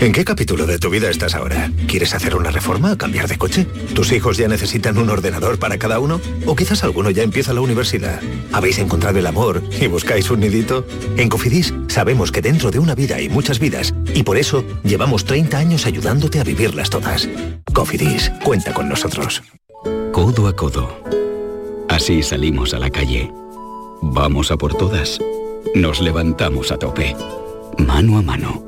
¿En qué capítulo de tu vida estás ahora? ¿Quieres hacer una reforma cambiar de coche? ¿Tus hijos ya necesitan un ordenador para cada uno? ¿O quizás alguno ya empieza la universidad? ¿Habéis encontrado el amor y buscáis un nidito? En Cofidis sabemos que dentro de una vida hay muchas vidas y por eso llevamos 30 años ayudándote a vivirlas todas. Cofidis, cuenta con nosotros. Codo a codo. Así salimos a la calle. Vamos a por todas. Nos levantamos a tope. Mano a mano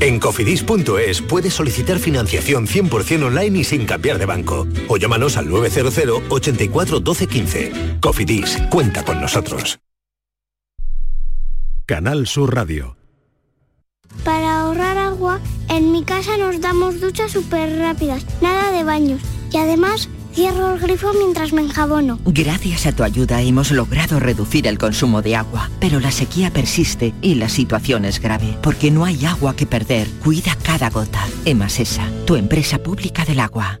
En cofidis.es puedes solicitar financiación 100% online y sin cambiar de banco. O llámanos al 900 84 12 15. Cofidis, cuenta con nosotros. Canal Sur Radio. Para ahorrar agua, en mi casa nos damos duchas súper rápidas, nada de baños. Y además Cierro el grifo mientras me enjabono. Gracias a tu ayuda hemos logrado reducir el consumo de agua, pero la sequía persiste y la situación es grave, porque no hay agua que perder. Cuida cada gota. Emasesa, tu empresa pública del agua.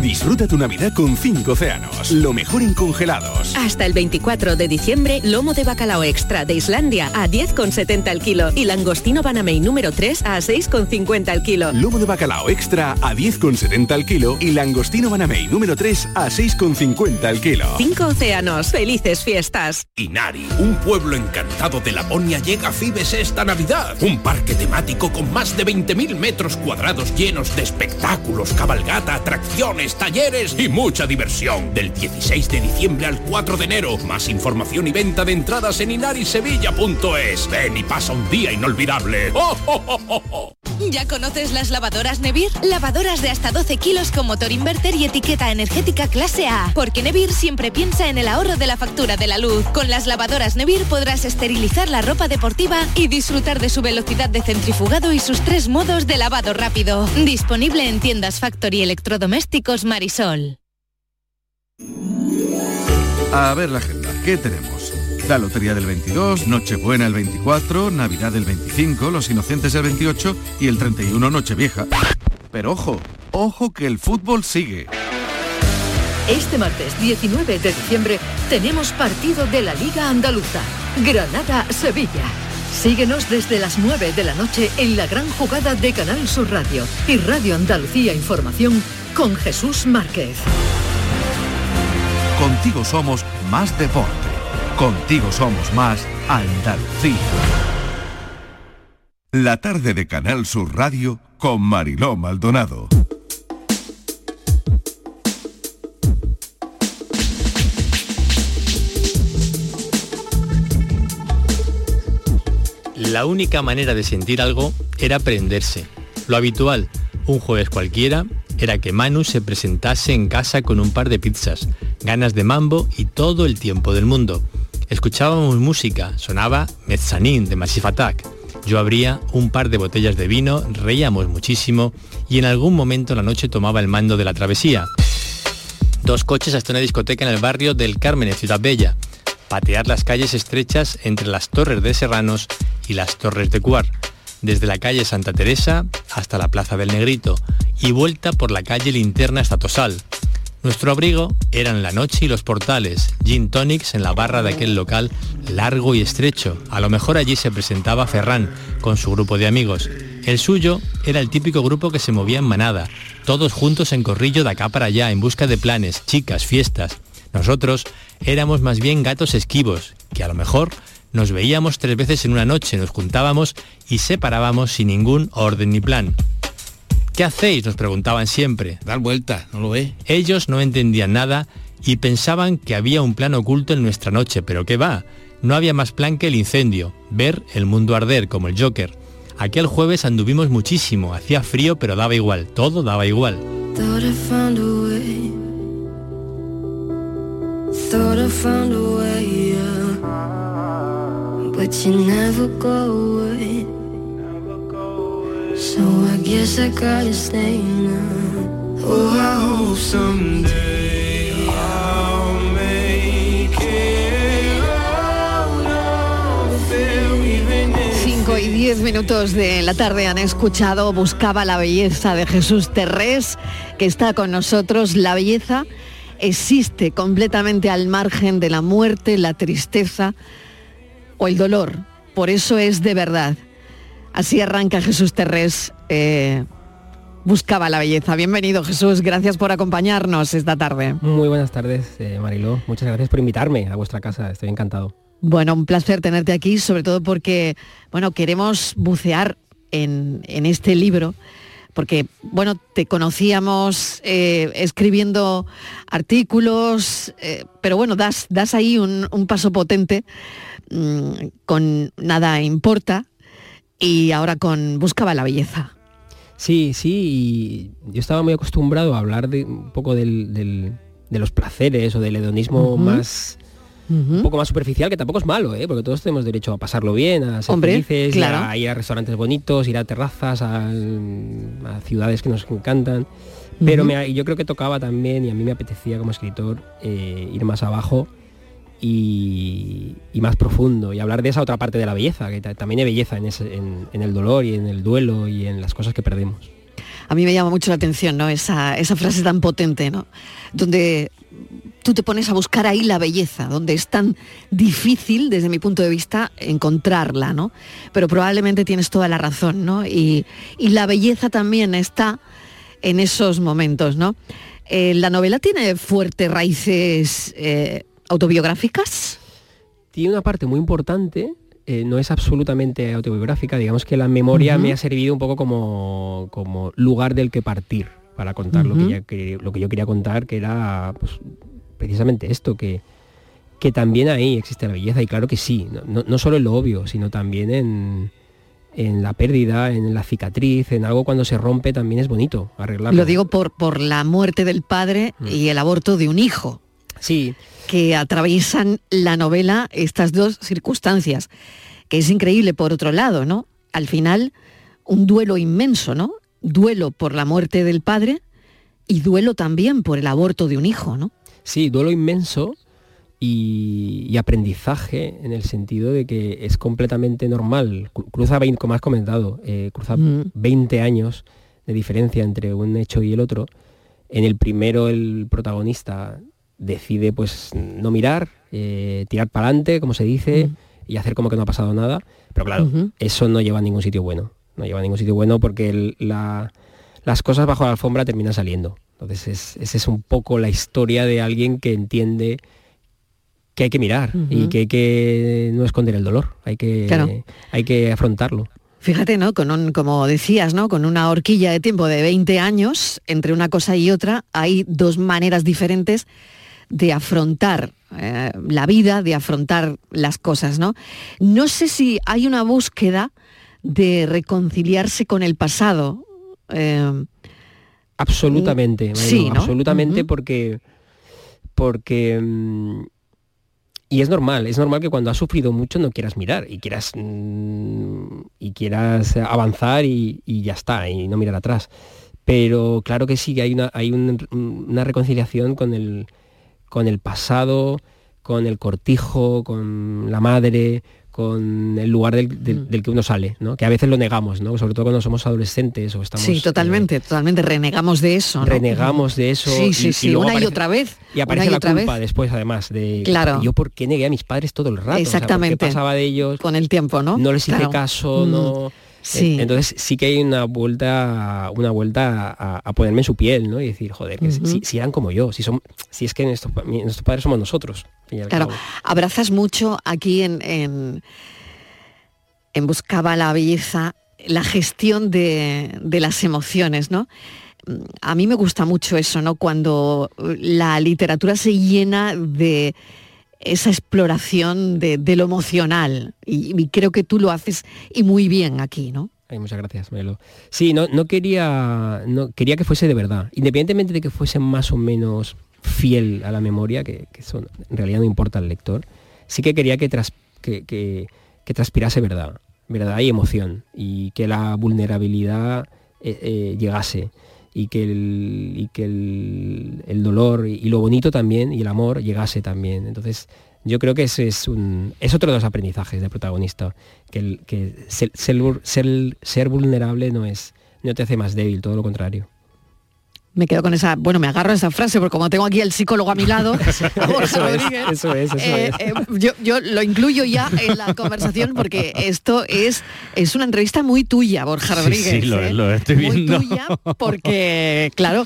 Disfruta tu Navidad con 5 océanos, lo mejor en congelados. Hasta el 24 de diciembre, lomo de bacalao extra de Islandia a 10,70 el kilo y langostino Banamey número 3 a 6,50 el kilo. Lomo de bacalao extra a 10,70 el kilo y langostino Banamey número 3 a 6,50 el kilo. 5 océanos, felices fiestas. Inari, un pueblo encantado de Laponia llega a Fibes esta Navidad. Un parque temático con más de 20.000 metros cuadrados llenos de espectáculos, cabalgata, atracciones talleres y mucha diversión. Del 16 de diciembre al 4 de enero. Más información y venta de entradas en inarisevilla.es. Ven y pasa un día inolvidable. ¡Oh, oh, oh, ¿Ya conoces las lavadoras Nevir? Lavadoras de hasta 12 kilos con motor inverter y etiqueta energética clase A. Porque Nevir siempre piensa en el ahorro de la factura de la luz. Con las lavadoras Nevir podrás esterilizar la ropa deportiva y disfrutar de su velocidad de centrifugado y sus tres modos de lavado rápido. Disponible en tiendas Factory Electrodomésticos Marisol. A ver la agenda, ¿qué tenemos? La Lotería del 22, Nochebuena el 24, Navidad el 25, Los Inocentes el 28 y el 31 Nochevieja. Pero ojo, ojo que el fútbol sigue. Este martes 19 de diciembre tenemos partido de la Liga Andaluza, Granada-Sevilla. Síguenos desde las 9 de la noche en la gran jugada de Canal Sur Radio y Radio Andalucía Información con Jesús Márquez. Contigo somos más deporte. Contigo somos más Andalucía. La tarde de Canal Sur Radio con Mariló Maldonado. La única manera de sentir algo era prenderse. Lo habitual, un jueves cualquiera, era que Manu se presentase en casa con un par de pizzas, ganas de mambo y todo el tiempo del mundo. Escuchábamos música, sonaba Mezzanin de Massive Attack. Yo abría un par de botellas de vino, reíamos muchísimo y en algún momento la noche tomaba el mando de la travesía. Dos coches hasta una discoteca en el barrio del Carmen, en Ciudad Bella. Patear las calles estrechas entre las torres de Serranos y las torres de Cuar desde la calle Santa Teresa hasta la Plaza del Negrito y vuelta por la calle Linterna hasta Tosal. Nuestro abrigo eran la noche y los portales, gin tonics en la barra de aquel local largo y estrecho. A lo mejor allí se presentaba Ferran con su grupo de amigos. El suyo era el típico grupo que se movía en manada, todos juntos en corrillo de acá para allá en busca de planes, chicas, fiestas. Nosotros éramos más bien gatos esquivos, que a lo mejor nos veíamos tres veces en una noche, nos juntábamos y separábamos sin ningún orden ni plan. ¿Qué hacéis? Nos preguntaban siempre. Dar vuelta, ¿no lo ve? Ellos no entendían nada y pensaban que había un plan oculto en nuestra noche, pero ¿qué va? No había más plan que el incendio, ver el mundo arder como el Joker. Aquel jueves anduvimos muchísimo, hacía frío pero daba igual, todo daba igual. So I guess I gotta stay. Oh, I hope someday I'll make it out of there, even if 5 y 10 minutos de la tarde han escuchado Buscaba la belleza de Jesús Terrés, que está con nosotros. La belleza existe completamente al margen de la muerte, la tristeza o el dolor. Por eso es de verdad. Así arranca Jesús Terrés. eh, buscaba la belleza. Bienvenido Jesús, gracias por acompañarnos esta tarde. Muy buenas tardes, eh, Mariló. Muchas gracias por invitarme a vuestra casa. Estoy encantado. Bueno, un placer tenerte aquí, sobre todo porque, bueno, queremos bucear en, en este libro, porque, bueno, te conocíamos eh, escribiendo artículos, eh, pero bueno, das, das ahí un, un paso potente mm, con Nada Importa y ahora con Buscaba la Belleza. Sí, sí, y yo estaba muy acostumbrado a hablar de un poco del- del- de los placeres o del hedonismo más un poco más superficial, que tampoco es malo, ¿eh? porque todos tenemos derecho a pasarlo bien, a ser Hombre, felices, claro. a ir a restaurantes bonitos, ir a terrazas, a, a ciudades que nos encantan. Pero me- yo creo que tocaba también, y a mí me apetecía como escritor, eh, ir más abajo y, más profundo, y hablar de esa otra parte de la belleza, que ta- también hay belleza en el dolor y en el duelo y en las cosas que perdemos. A mí me llama mucho la atención, ¿no? Esa, esa frase tan potente, ¿no? Donde tú te pones a buscar ahí la belleza, donde es tan difícil, desde mi punto de vista, encontrarla, ¿no? Pero probablemente tienes toda la razón, ¿no? Y, y la belleza también está en esos momentos, ¿no? Eh, la novela tiene fuertes raíces eh, autobiográficas. Tiene una parte muy importante, eh, no es absolutamente autobiográfica, digamos que la memoria me ha servido un poco como, como lugar del que partir para contar lo, que Ujú. ya que- lo que yo quería contar, que era pues, precisamente esto, que, que también ahí existe la belleza, y claro que sí, no, no- no solo en lo obvio, sino también en, en la pérdida, en la cicatriz, en algo cuando se rompe también es bonito arreglarlo. Lo digo por, por la muerte del padre y el aborto de un hijo. Sí. Que atraviesan la novela estas dos circunstancias, que es increíble por otro lado, ¿no? Al final, un duelo inmenso, ¿no? Duelo por la muerte del padre y duelo también por el aborto de un hijo, ¿no? Sí, duelo inmenso y, y aprendizaje en el sentido de que es completamente normal. Cru- Cruza 20, como has comentado, eh, cruza Mm. 20 años de diferencia entre un hecho y el otro. En el primero el protagonista decide pues no mirar, eh, tirar para adelante, como se dice, y hacer como que no ha pasado nada. Pero claro, eso no lleva a ningún sitio bueno. No lleva a ningún sitio bueno porque el- la- las cosas bajo la alfombra terminan saliendo. Entonces es, esa es un poco la historia de alguien que entiende que hay que mirar y que hay que no esconder el dolor, hay que, Claro. hay que afrontarlo. Fíjate, ¿no? Con un, como decías, ¿no? Con una horquilla de tiempo de 20 años, entre una cosa y otra, hay dos maneras diferentes de afrontar eh, la vida, de afrontar las cosas, ¿no? No sé si hay una búsqueda de reconciliarse con el pasado. eh, Absolutamente, sí, ¿no? absolutamente porque porque mm, y es normal, es normal que cuando has sufrido mucho no quieras mirar y quieras mm, y quieras avanzar y, y ya está y no mirar atrás. Pero claro que sí, que hay una hay un- una reconciliación con el con el pasado, con el cortijo, con la madre, con el lugar del, del- Mm. del que uno sale, ¿no? Que a veces lo negamos, ¿no? Sobre todo cuando somos adolescentes o estamos sí, totalmente, totalmente. Renegamos de eso. ¿no? renegamos de eso Sí, sí, y- sí, una y otra vez. y aparece y la otra culpa vez. después además de Claro. yo por qué negué a mis padres todo el rato O sea, ¿por qué Exactamente. pasaba de ellos con el tiempo no no les hice Claro. caso Mm. Sí. Entonces sí que hay una vuelta una vuelta a, a ponerme en su piel no y decir joder que si, si eran como yo si son si es que nuestros, padres somos nosotros Claro, cabo. abrazas mucho aquí en, en, en Buscaba la Belleza la gestión de, de las emociones, ¿no? Mm, A mí me gusta mucho eso, ¿no? Cuando la literatura se llena de esa exploración de, lo emocional. Y, creo que tú lo haces y muy bien aquí, ¿no? Ay, muchas gracias, Melo. Sí, no, quería, no quería que fuese de verdad, independientemente de que fuese más o menos fiel a la memoria, que, que eso en realidad no importa al lector. Sí que quería que, tras- que, que- que transpirase verdad, verdad y emoción, y que la vulnerabilidad eh, eh, llegase, y que el, y que el, el dolor y, lo bonito también, y el amor llegase también. Entonces, yo creo que ese es un es otro de los aprendizajes del protagonista que, el, que ser, ser, ser- ser vulnerable no es no te hace más débil todo lo contrario Me quedo con esa, bueno, me agarro a esa frase porque como tengo aquí el psicólogo a mi lado, Eso es, Rodríguez, eso es, eso eh, es. eh, yo, yo lo incluyo ya en la conversación porque esto es, es una entrevista muy tuya, Borja Rodríguez. sí, lo, ¿eh? lo estoy Muy viendo. tuya porque, claro,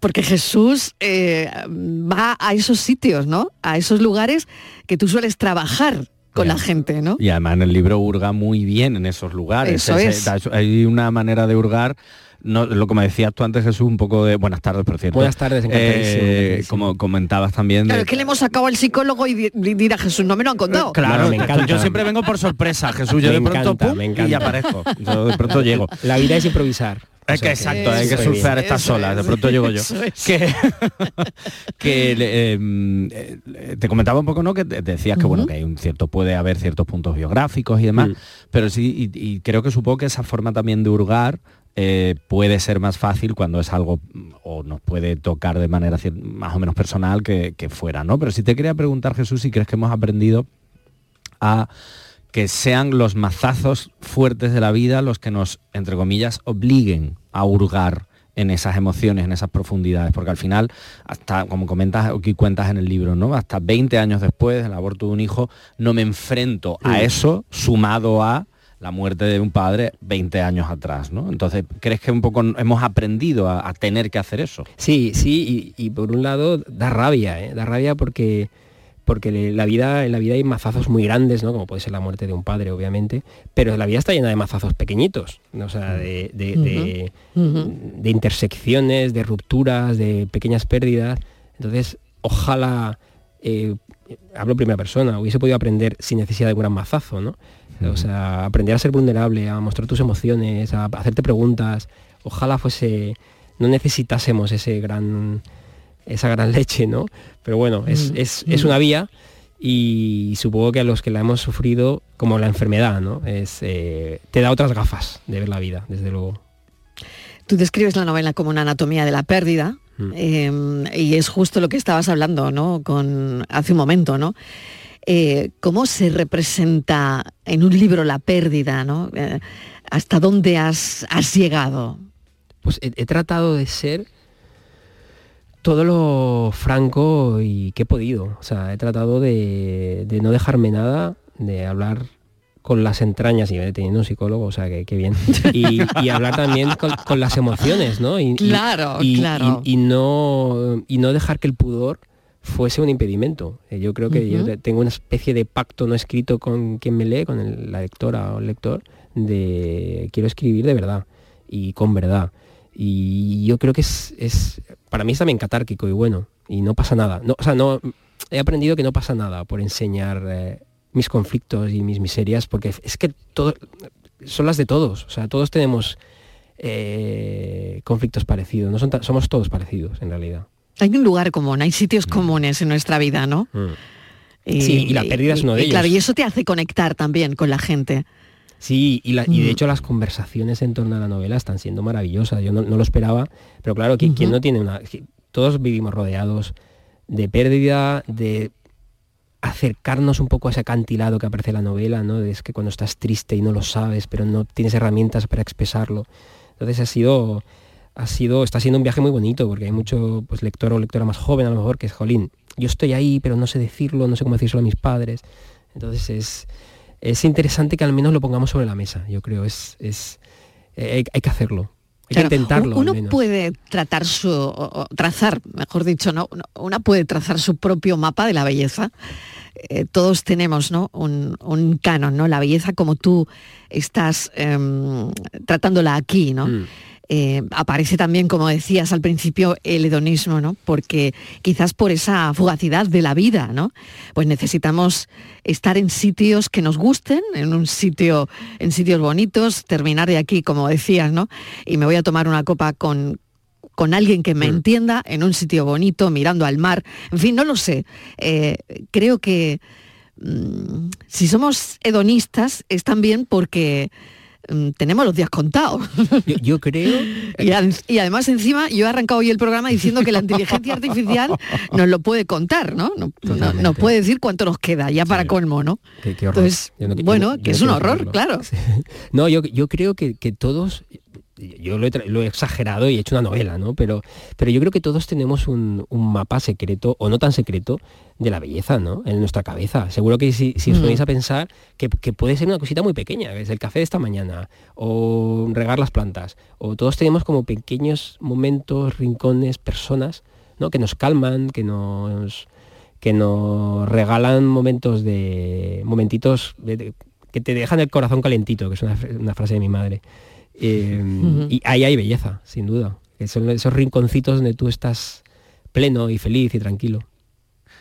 porque Jesús eh, va a esos sitios, ¿no? A esos lugares que tú sueles trabajar con la gente, ¿no? Y además en el libro hurga muy bien en esos lugares. Eso es. da- hay una manera de hurgar. No, lo que me decías tú antes, Jesús, un poco de... Buenas tardes, por cierto. Buenas tardes, encantadísimo, Eh, como comentabas también... Claro, de- es que le hemos sacado al psicólogo y di- di- dirá Jesús, no me lo han contado. Claro, me encanta. Yo siempre vengo por sorpresa, Jesús. Yo Me de pronto encanta, pum, me encanta. y aparezco. Yo de pronto llego. la vida es improvisar Es que O sea, exacto, hay que surfear estas Eso olas, de pronto llego yo. es. Que, que, eh, te comentaba un poco, ¿no? Que te- decías que bueno, que hay un cierto, puede haber ciertos puntos biográficos y demás, Mm. pero sí, y, y creo que supongo que esa forma también de hurgar eh, puede ser más fácil cuando es algo mm, o nos puede tocar de manera más o menos personal que, que fuera, ¿no? Pero sí te quería preguntar, Jesús, si crees que hemos aprendido a que sean los mazazos fuertes de la vida los que nos, entre comillas, obliguen a hurgar en esas emociones, en esas profundidades, porque al final, hasta como comentas y cuentas en el libro, ¿no? Hasta 20 años después del aborto de un hijo, no me enfrento a eso sumado a la muerte de un padre 20 años atrás, ¿no? Entonces, ¿crees que un poco hemos aprendido a, a tener que hacer eso? Sí, sí, y, y por un lado da rabia, ¿eh? da rabia porque porque la vida en la vida hay mazazos muy grandes, ¿no? Como puede ser la muerte de un padre, obviamente, pero la vida está llena de mazazos pequeñitos, ¿no? o sea, de, de- de- de intersecciones, de rupturas, de pequeñas pérdidas. Entonces, ojalá, eh, hablo en primera persona, hubiese podido aprender sin necesidad de un gran mazazo, ¿no? O sea, aprender a ser vulnerable, a mostrar tus emociones, a hacerte preguntas. Ojalá fuese, no necesitásemos ese gran, esa gran leche, ¿no? Pero bueno, es, Mm, es- es una vía y supongo que a los que la hemos sufrido, como la enfermedad, ¿no? Es, eh, te da otras gafas de ver la vida, desde luego. Tú describes la novela como una anatomía de la pérdida Mm. eh, y es justo lo que estabas hablando, ¿no? Con hace un momento, ¿no? Eh, ¿Cómo se representa en un libro la pérdida, ¿no? Eh, ¿Hasta dónde has, has llegado? Pues he, he tratado de ser todo lo franco y que he podido. O sea, he tratado de, de no dejarme nada, de hablar con las entrañas y teniendo un psicólogo, o sea, que, que bien. Y, y hablar también con, con las emociones, ¿no? Y, Claro, y- claro. y no, y no dejar que el pudor fuese un impedimento. Eh, Yo creo que yo tengo una especie de pacto no escrito con quien me lee, con el- la lectora o el lector, de quiero escribir de verdad y con verdad. Y yo creo que es, es para mí es también catárquico y bueno, y no pasa nada. No, o sea, no, he aprendido que no pasa nada por enseñar eh, mis conflictos y mis miserias, porque es que todo, son las de todos. O sea, todos tenemos eh, conflictos parecidos, no son somos todos parecidos en realidad. Hay un lugar común, hay sitios comunes en nuestra vida, ¿no? Sí, y la pérdida es uno de y Claro, ellos. y eso te hace conectar también con la gente. Sí, y, la- y de Mm. hecho las conversaciones en torno a la novela están siendo maravillosas. Yo no, no lo esperaba, pero claro, ¿quién, quién Ujú. no tiene una... Todos vivimos rodeados de pérdida, de acercarnos un poco a ese acantilado que aparece en la novela, ¿no? Es que cuando estás triste y no lo sabes, pero no tienes herramientas para expresarlo. Entonces ha sido, ha sido, está siendo un viaje muy bonito, porque hay mucho pues, lector o lectora más joven a lo mejor que es, jolín, yo estoy ahí, pero no sé decirlo, no sé cómo decírselo a mis padres. Entonces es, es interesante que al menos lo pongamos sobre la mesa, yo creo, es, es eh, hay, que hacerlo. Hay Claro, que intentarlo. al Uno menos. puede tratar su, o- trazar, mejor dicho, ¿no? Una puede trazar su propio mapa de la belleza. Eh, todos tenemos ¿no? un, un canon, ¿no? La belleza como tú estás em, tratándola aquí, ¿no? Mm. Eh, aparece también, como decías al principio, el hedonismo, ¿no? Porque quizás por esa fugacidad de la vida, ¿no? Pues necesitamos estar en sitios que nos gusten, en un sitio, en sitios bonitos, terminar de aquí, como decías, ¿no? Y me voy a tomar una copa con con alguien que me entienda en un sitio bonito, mirando al mar, en fin, no lo sé. Eh, creo que mm, si somos hedonistas es también porque mm, tenemos los días contados. Yo, yo creo... Y, ad- y además encima yo he arrancado hoy el programa diciendo que la inteligencia artificial nos lo puede contar, ¿no? No- no- Nos puede decir cuánto nos queda, ya para colmo, ¿no? Qué- qué horror. Entonces, no- bueno, que es un horror, claro. No, yo, yo creo que, que todos, yo lo he, tra- lo he exagerado y he hecho una novela, ¿no? Pero, pero yo creo que todos tenemos un, un mapa secreto, o no tan secreto, de la belleza, ¿no? En nuestra cabeza. Seguro que si, si os Mm. ponéis a pensar que, que puede ser una cosita muy pequeña, es el café de esta mañana, o regar las plantas, o todos tenemos como pequeños momentos, rincones, personas, ¿no? Que nos calman, que nos que nos regalan momentos de momentitos de- de- que te dejan el corazón calentito, que es una frase de mi madre. Eh. Y ahí hay belleza, sin duda. Que son esos rinconcitos donde tú estás pleno y feliz y tranquilo.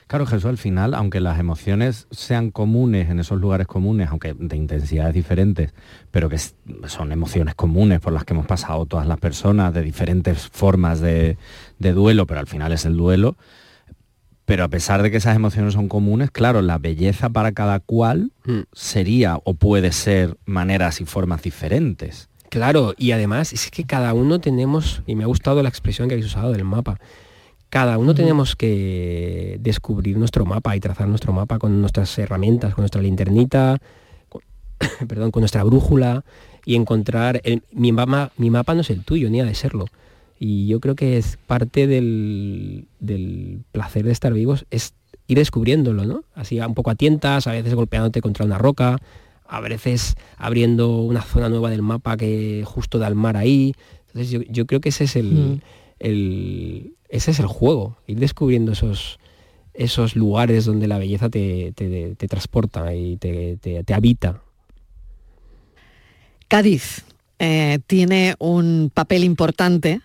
Claro, Jesús, al final, aunque las emociones sean comunes en esos lugares comunes, aunque de intensidades diferentes, pero que son emociones comunes por las que hemos pasado todas las personas, de diferentes formas de, de duelo, pero al final es el duelo. Pero a pesar de que esas emociones son comunes, claro, la belleza para cada cual sería o puede ser maneras y formas diferentes. Claro, y además es que cada uno tenemos, y me ha gustado la expresión que habéis usado del mapa, cada uno tenemos que descubrir nuestro mapa y trazar nuestro mapa con nuestras herramientas, con nuestra linternita, con, perdón, con nuestra brújula y encontrar, el- mi, mapa, mi mapa no es el tuyo, ni ha de serlo. Y yo creo que es parte del, del placer de estar vivos, es ir descubriéndolo, ¿no? Así un poco a tientas, a veces golpeándote contra una roca, a veces abriendo una zona nueva del mapa que justo da al mar ahí. Entonces yo, yo creo que ese es el, Mm. el- ese es el juego, ir descubriendo esos, esos lugares donde la belleza te, te- te transporta y te, te- habita. Cádiz eh, tiene un papel importante,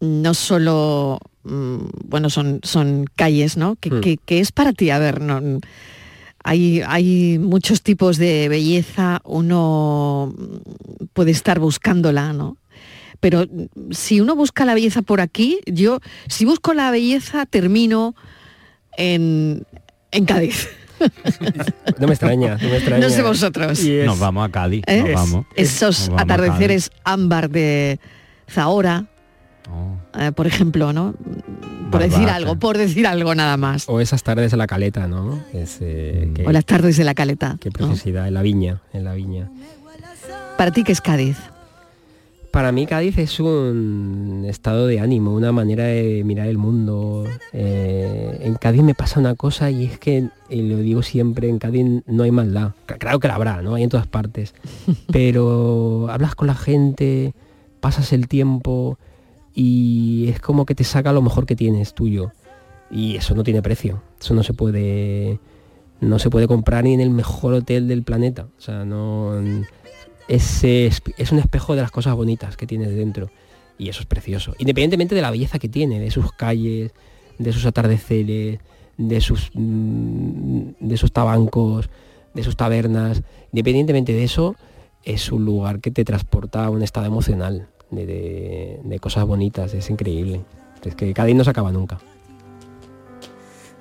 no solo, mm, bueno, son, son calles, ¿no? Que, Mm. que- que es para ti, a ver, no, hay, hay muchos tipos de belleza, uno puede estar buscándola, ¿no? Pero si uno busca la belleza por aquí, yo, si busco la belleza, termino en, en Cádiz. No me extraña, no me extraña. No sé vosotros. Es- Nos vamos a Cádiz, ¿Eh? nos vamos. Esos Nos vamos a atardeceres ámbar de Zahora, eh, por ejemplo, ¿no? Por decir algo, por decir algo nada más. O esas tardes en la caleta, ¿no? Es, eh, que- O las tardes de la caleta. Qué ¿no? preciosidad, en la viña, en la viña. Para ti, ¿qué es Cádiz? Para mí Cádiz es un estado de ánimo, una manera de mirar el mundo. Eh, en Cádiz me pasa una cosa y es que, y lo digo siempre, en Cádiz no hay maldad. Claro que la habrá, ¿no? Hay en todas partes. Pero hablas con la gente, pasas el tiempo y es como que te saca lo mejor que tienes tuyo. Y eso no tiene precio. Eso no se puede no se puede comprar ni en el mejor hotel del planeta. O sea, no es, es, un espejo de las cosas bonitas que tienes dentro. Y eso es precioso. Independientemente de la belleza que tiene, de sus calles, de sus atardeceres, de sus, mm, de sus tabancos, de sus tabernas. Independientemente de eso, es un lugar que te transporta a un estado emocional de, de- de cosas bonitas. Es increíble. Es que Cádiz no se acaba nunca.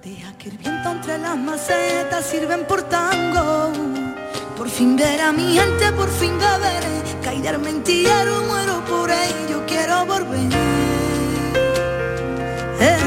Deja que el viento entre las macetas sirven por tango. Por fin ver a mi gente, por fin beber. Caer mentillero, muero por ello, quiero volver. Eh,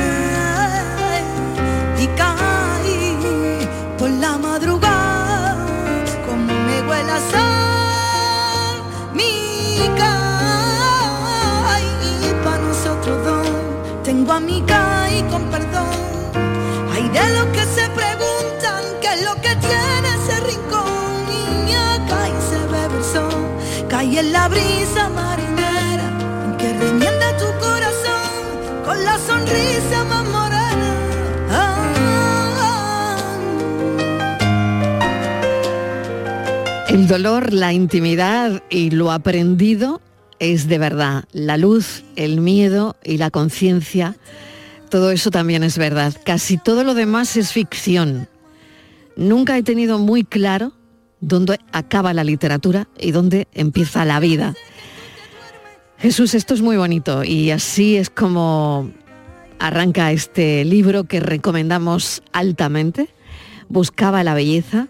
cae en la brisa marinera, que remienda tu corazón con la sonrisa más El dolor, la intimidad y lo aprendido es de verdad. La luz, el miedo y la conciencia, todo eso también es verdad. Casi todo lo demás es ficción. Nunca he tenido muy claro dónde acaba la literatura y dónde empieza la vida. Jesús, esto es muy bonito y así es como arranca este libro que recomendamos altamente. Buscaba la belleza.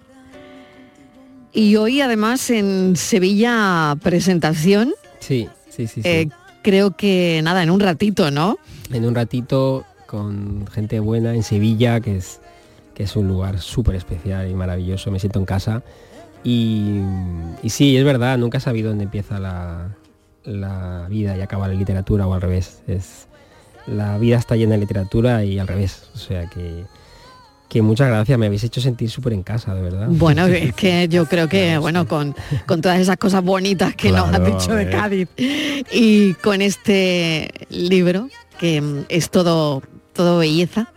Y hoy además en Sevilla presentación. Sí, sí, sí. sí. Eh, creo que nada, en un ratito, ¿no? en un ratito con gente buena en Sevilla, que es, que es un lugar súper especial y maravilloso, me siento en casa. Y, y sí, es verdad, nunca he sabido dónde empieza la, la vida y acaba la literatura o al revés. Es, la vida está llena de literatura y al revés. O sea que, que muchas gracias, me habéis hecho sentir súper en casa, de verdad. Bueno, es que yo creo que, bueno, con, con todas esas cosas bonitas que nos has dicho de. Cádiz y con este libro, que es todo, todo belleza,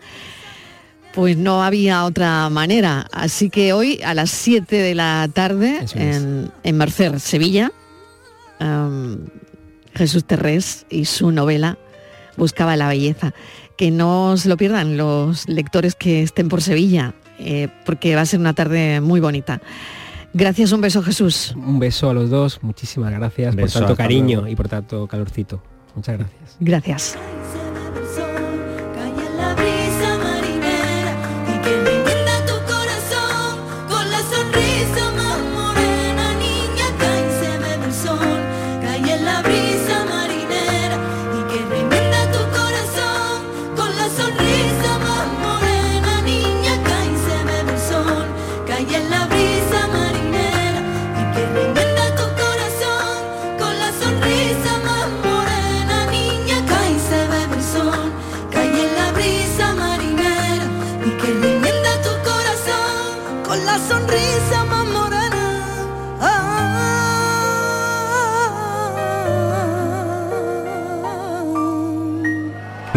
pues no había otra manera. Así que hoy a las 7 de la tarde es. en, en Mercer, Sevilla, Jesús Terrés y su novela Buscaba la belleza. Que no se lo pierdan los lectores que estén por Sevilla, eh, porque va a ser una tarde muy bonita. Gracias, un beso Jesús. Un beso a los dos, muchísimas gracias Beso, por tanto cariño luego. y por tanto calorcito. Muchas gracias. Gracias.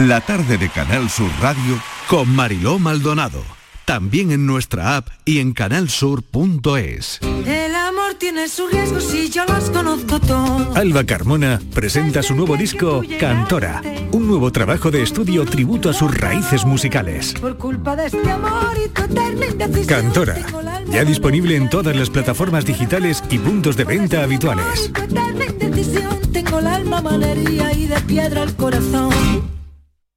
La tarde de Canal Sur Radio con Mariló Maldonado. También en nuestra app y en canalsur.es. El amor tiene sus riesgos y yo los conozco todos. Alba Carmona presenta su nuevo disco Cantora, un nuevo trabajo de estudio tributo a sus raíces musicales. Por culpa de este amor y tu eterna indecisión. Cantora, ya disponible en todas las plataformas digitales y puntos de venta habituales. Eterna indecisión. Tengo el alma y de piedra el corazón.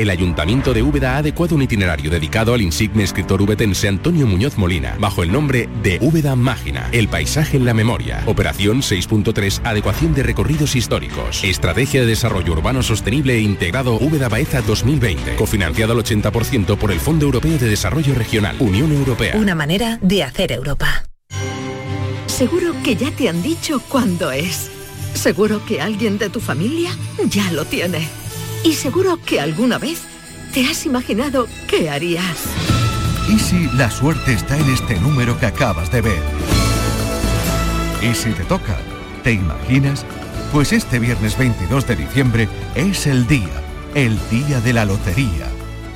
El Ayuntamiento de Úbeda ha adecuado un itinerario dedicado al insigne escritor ubetense Antonio Muñoz Molina, bajo el nombre de Úbeda Mágina, el paisaje en la memoria. Operación 6.3, adecuación de recorridos históricos. Estrategia de desarrollo urbano sostenible e integrado Úbeda Baeza 2020, cofinanciado al 80% por el Fondo Europeo de Desarrollo Regional, Unión Europea. Una manera de hacer Europa. Seguro que ya te han dicho cuándo es. Seguro que alguien de tu familia ya lo tiene. Y seguro que alguna vez te has imaginado qué harías. ¿Y si la suerte está en este número que acabas de ver? ¿Y si te toca? ¿Te imaginas? Pues este viernes 22 de diciembre es el día, el día de la lotería.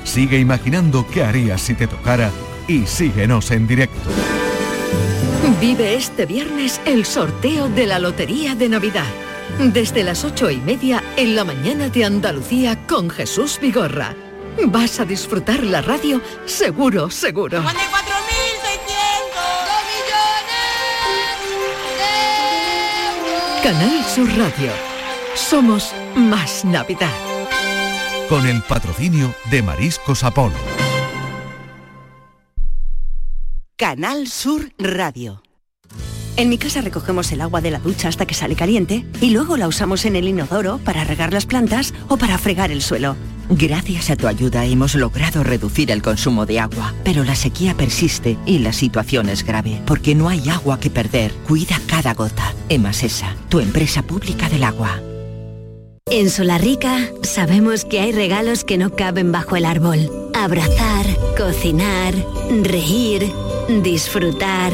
Sigue imaginando qué harías si te tocara y síguenos en directo. Vive este viernes el sorteo de la Lotería de Navidad. Desde las ocho y media en la mañana de Andalucía con Jesús Vigorra. Vas a disfrutar la radio seguro, seguro. Canal Sur Radio. Somos más Navidad. con el patrocinio de Mariscos Apolo. Canal Sur Radio. En mi casa recogemos el agua de la ducha hasta que sale caliente y luego la usamos en el inodoro para regar las plantas o para fregar el suelo. Gracias a tu ayuda hemos logrado reducir el consumo de agua, pero la sequía persiste y la situación es grave, porque no hay agua que perder. Cuida cada gota. Emasesa, tu empresa pública del agua. En Solarrica sabemos que hay regalos que no caben bajo el árbol. Abrazar, cocinar, reír, disfrutar,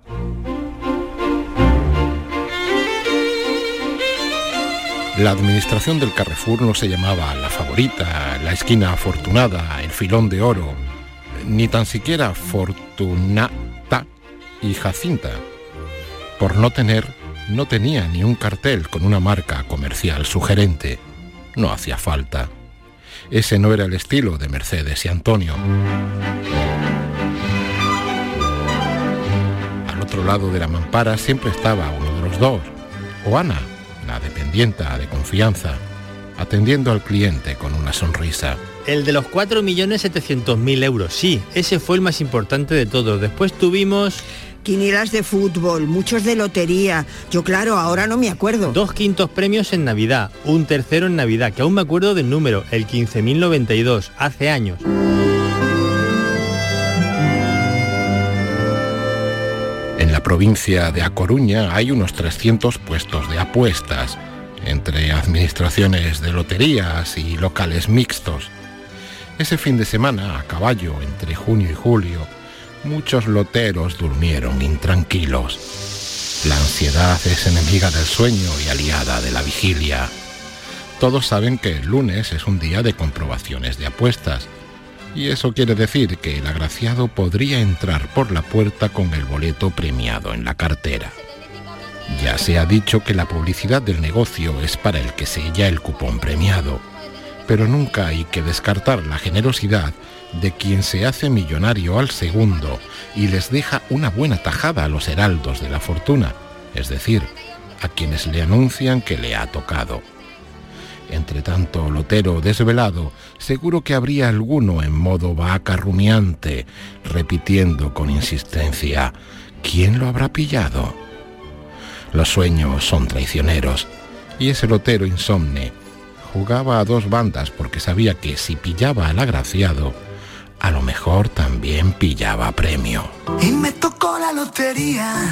La administración del Carrefour no se llamaba La Favorita, La Esquina Afortunada, El Filón de Oro, ni tan siquiera Fortunata y Jacinta. Por no tener, no tenía ni un cartel con una marca comercial sugerente. No hacía falta. Ese no era el estilo de Mercedes y Antonio. Al otro lado de la mampara siempre estaba uno de los dos, o Ana, la dependienta de confianza, atendiendo al cliente con una sonrisa. El de los 4.700.000 euros, sí, ese fue el más importante de todos. Después tuvimos... Quinielas de fútbol, muchos de lotería. Yo claro, ahora no me acuerdo. Dos quintos premios en Navidad, un tercero en Navidad, que aún me acuerdo del número, el 15.092, hace años. En la provincia de A Coruña hay unos 300 puestos de apuestas, entre administraciones de loterías y locales mixtos. Ese fin de semana, a caballo, entre junio y julio, muchos loteros durmieron intranquilos. La ansiedad es enemiga del sueño y aliada de la vigilia. Todos saben que el lunes es un día de comprobaciones de apuestas, y eso quiere decir que el agraciado podría entrar por la puerta con el boleto premiado en la cartera. Ya se ha dicho que la publicidad del negocio es para el que sella el cupón premiado, pero nunca hay que descartar la generosidad de quien se hace millonario al segundo y les deja una buena tajada a los heraldos de la fortuna, es decir, a quienes le anuncian que le ha tocado. Entre tanto lotero desvelado, seguro que habría alguno en modo vaca rumiante, repitiendo con insistencia, ¿quién lo habrá pillado? Los sueños son traicioneros, y ese lotero insomne jugaba a dos bandas porque sabía que si pillaba al agraciado, a lo mejor también pillaba premio. Y me tocó la lotería.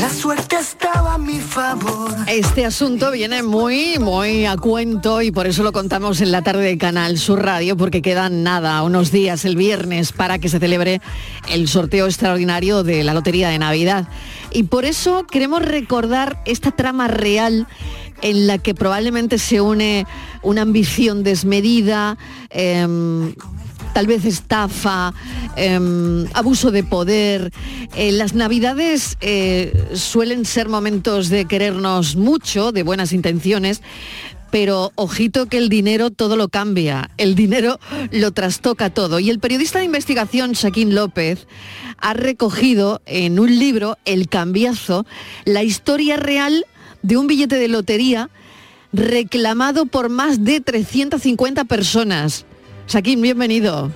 La suerte estaba a mi favor. Este asunto viene muy, muy a cuento y por eso lo contamos en la tarde de Canal Sur Radio, porque quedan nada, unos días el viernes para que se celebre el sorteo extraordinario de la Lotería de Navidad. Y por eso queremos recordar esta trama real en la que probablemente se une una ambición desmedida, em, tal vez estafa, em, abuso de poder. Eh, las navidades eh, suelen ser momentos de querernos mucho, de buenas intenciones, pero ojito que el dinero todo lo cambia, el dinero lo trastoca todo. Y el periodista de investigación Shaquín López ha recogido en un libro, El Cambiazo, la historia real de un billete de lotería reclamado por más de 350 personas. Shaquín, bienvenido.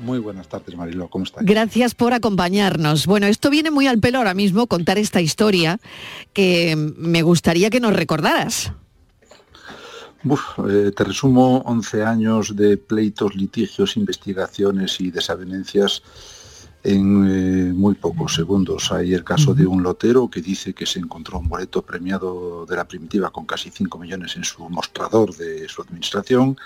Muy buenas tardes, Marilo, ¿cómo estás? Gracias por acompañarnos. Bueno, esto viene muy al pelo ahora mismo, contar esta historia que me gustaría que nos recordaras. Uf, eh, te resumo 11 años de pleitos, litigios, investigaciones y desavenencias en eh, muy pocos segundos. Hay el caso de un lotero que dice que se encontró un boleto premiado de la primitiva con casi 5 millones en su mostrador de su administración.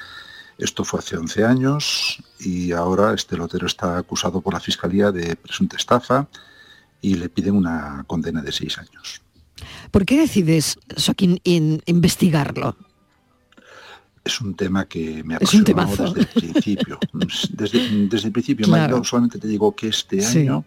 Esto fue hace 11 años y ahora este lotero está acusado por la Fiscalía de presunta estafa y le piden una condena de 6 años. ¿Por qué decides, Joaquín, in- investigarlo? Es un tema que me apasionó temazo. desde el principio. Desde, desde el principio, Claro. Solamente te digo que este Sí. año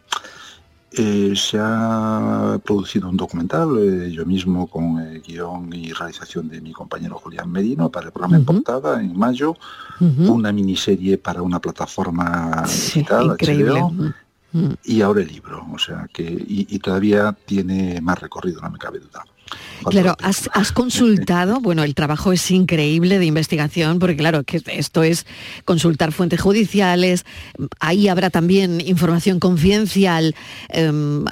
eh, se ha producido un documental, eh, yo mismo con eh, guion y realización de mi compañero Julián Merino para el programa en portada en mayo, una miniserie para una plataforma digital, increíble. HBO, Mm. y ahora el libro, o sea que y, y todavía tiene más recorrido, no me cabe duda. Claro, has, has consultado, bueno, el trabajo es increíble de investigación, porque claro, que esto es consultar fuentes judiciales, ahí habrá también información confidencial, em,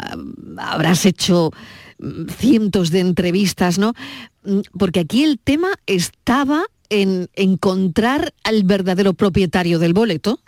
habrás hecho mm, cientos de entrevistas, ¿no? Mm, Porque aquí el tema estaba en encontrar al verdadero propietario del boleto.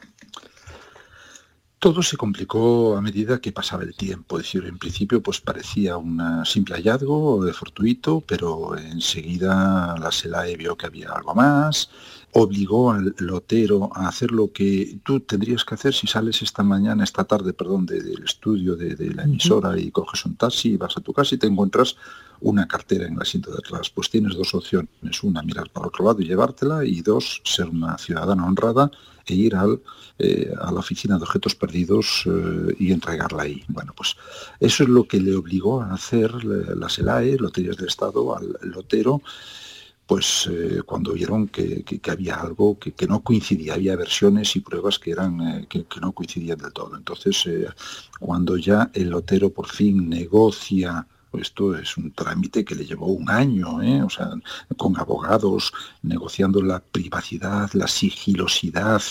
Todo se complicó a medida que pasaba el tiempo. Es decir, en principio pues parecía un simple hallazgo fortuito, pero enseguida la SELAE vio que había algo más, obligó al lotero a hacer lo que tú tendrías que hacer si sales esta mañana, esta tarde, perdón, de- del estudio de, de la emisora y coges un taxi y vas a tu casa y te encuentras una cartera en el asiento de atrás. Pues tienes dos opciones. Una, mirar para otro lado y llevártela y dos, ser una ciudadana honrada e ir al, eh, a la oficina de objetos perdidos eh, y entregarla ahí. Bueno, pues eso es lo que le obligó a hacer la la SELAE, Loterías del Estado, al lotero, pues eh, cuando vieron que, que- había algo que, no coincidía, había versiones y pruebas que eran eh, que, no coincidían del todo. Entonces, eh, cuando ya el lotero por fin negocia esto es un trámite que le llevó un año, ¿eh? o sea, con abogados, negociando la privacidad, la sigilosidad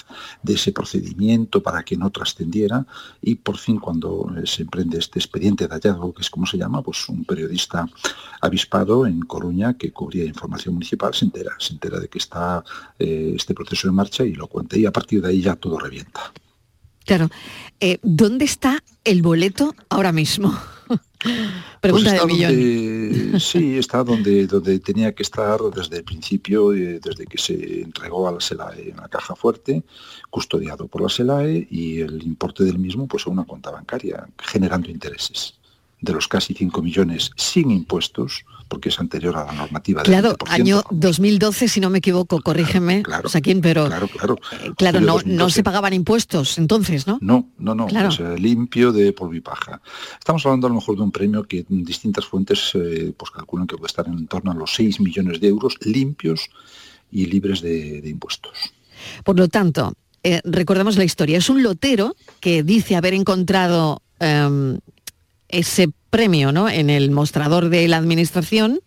de ese procedimiento para que no trascendiera. Y por fin, cuando eh, se emprende este expediente de hallazgo, que es como se llama, pues un periodista avispado en Coruña que cubría información municipal se entera, se entera de que está eh, este proceso en marcha y lo cuenta. Y a partir de ahí ya todo revienta. Claro, ¿dónde está el boleto ahora mismo? Pues Pregunta de está millón. donde- sí, está donde, donde tenía que estar desde el principio, eh, desde que se entregó a la SELAE en la caja fuerte, custodiado por la SELAE y el importe del mismo pues a una cuenta bancaria, generando intereses de los casi 5 millones sin impuestos, porque es anterior a la normativa del Claro, 20%. año 2012, si no me equivoco, corrígeme, Joaquín, pero Claro, claro. eh, claro, no, 2012. no se pagaban impuestos entonces, ¿no? No, no, no, Claro. sea, limpio de polvo y paja. Estamos hablando a lo mejor de un premio que distintas fuentes eh, pues calculan que puede estar en torno a los 6 millones de euros limpios y libres de, de impuestos. Por lo tanto, eh, recordemos la historia. Es un lotero que dice haber encontrado em, ese premio ¿no? en el mostrador de la administración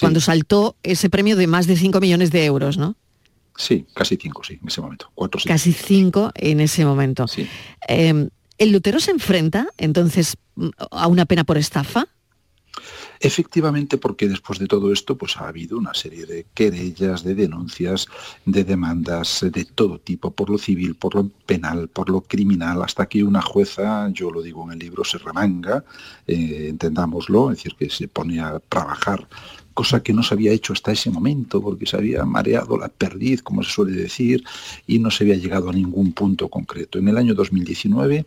cuando saltó ese premio de más de 5 millones de euros, ¿no? Sí, casi 5, sí, en ese momento. Cuatro, sí. Casi 5 en ese momento. Em, ¿El lotero se enfrenta entonces a una pena por estafa? Efectivamente, porque después de todo esto, pues ha habido una serie de querellas, de denuncias, de demandas de todo tipo, por lo civil, por lo penal, por lo criminal, hasta que una jueza, yo lo digo en el libro, se remanga, eh, entendámoslo, es decir, que se pone a trabajar cosa que no se había hecho hasta ese momento, porque se había mareado la perdiz, como se suele decir, y no se había llegado a ningún punto concreto. En el año 2019,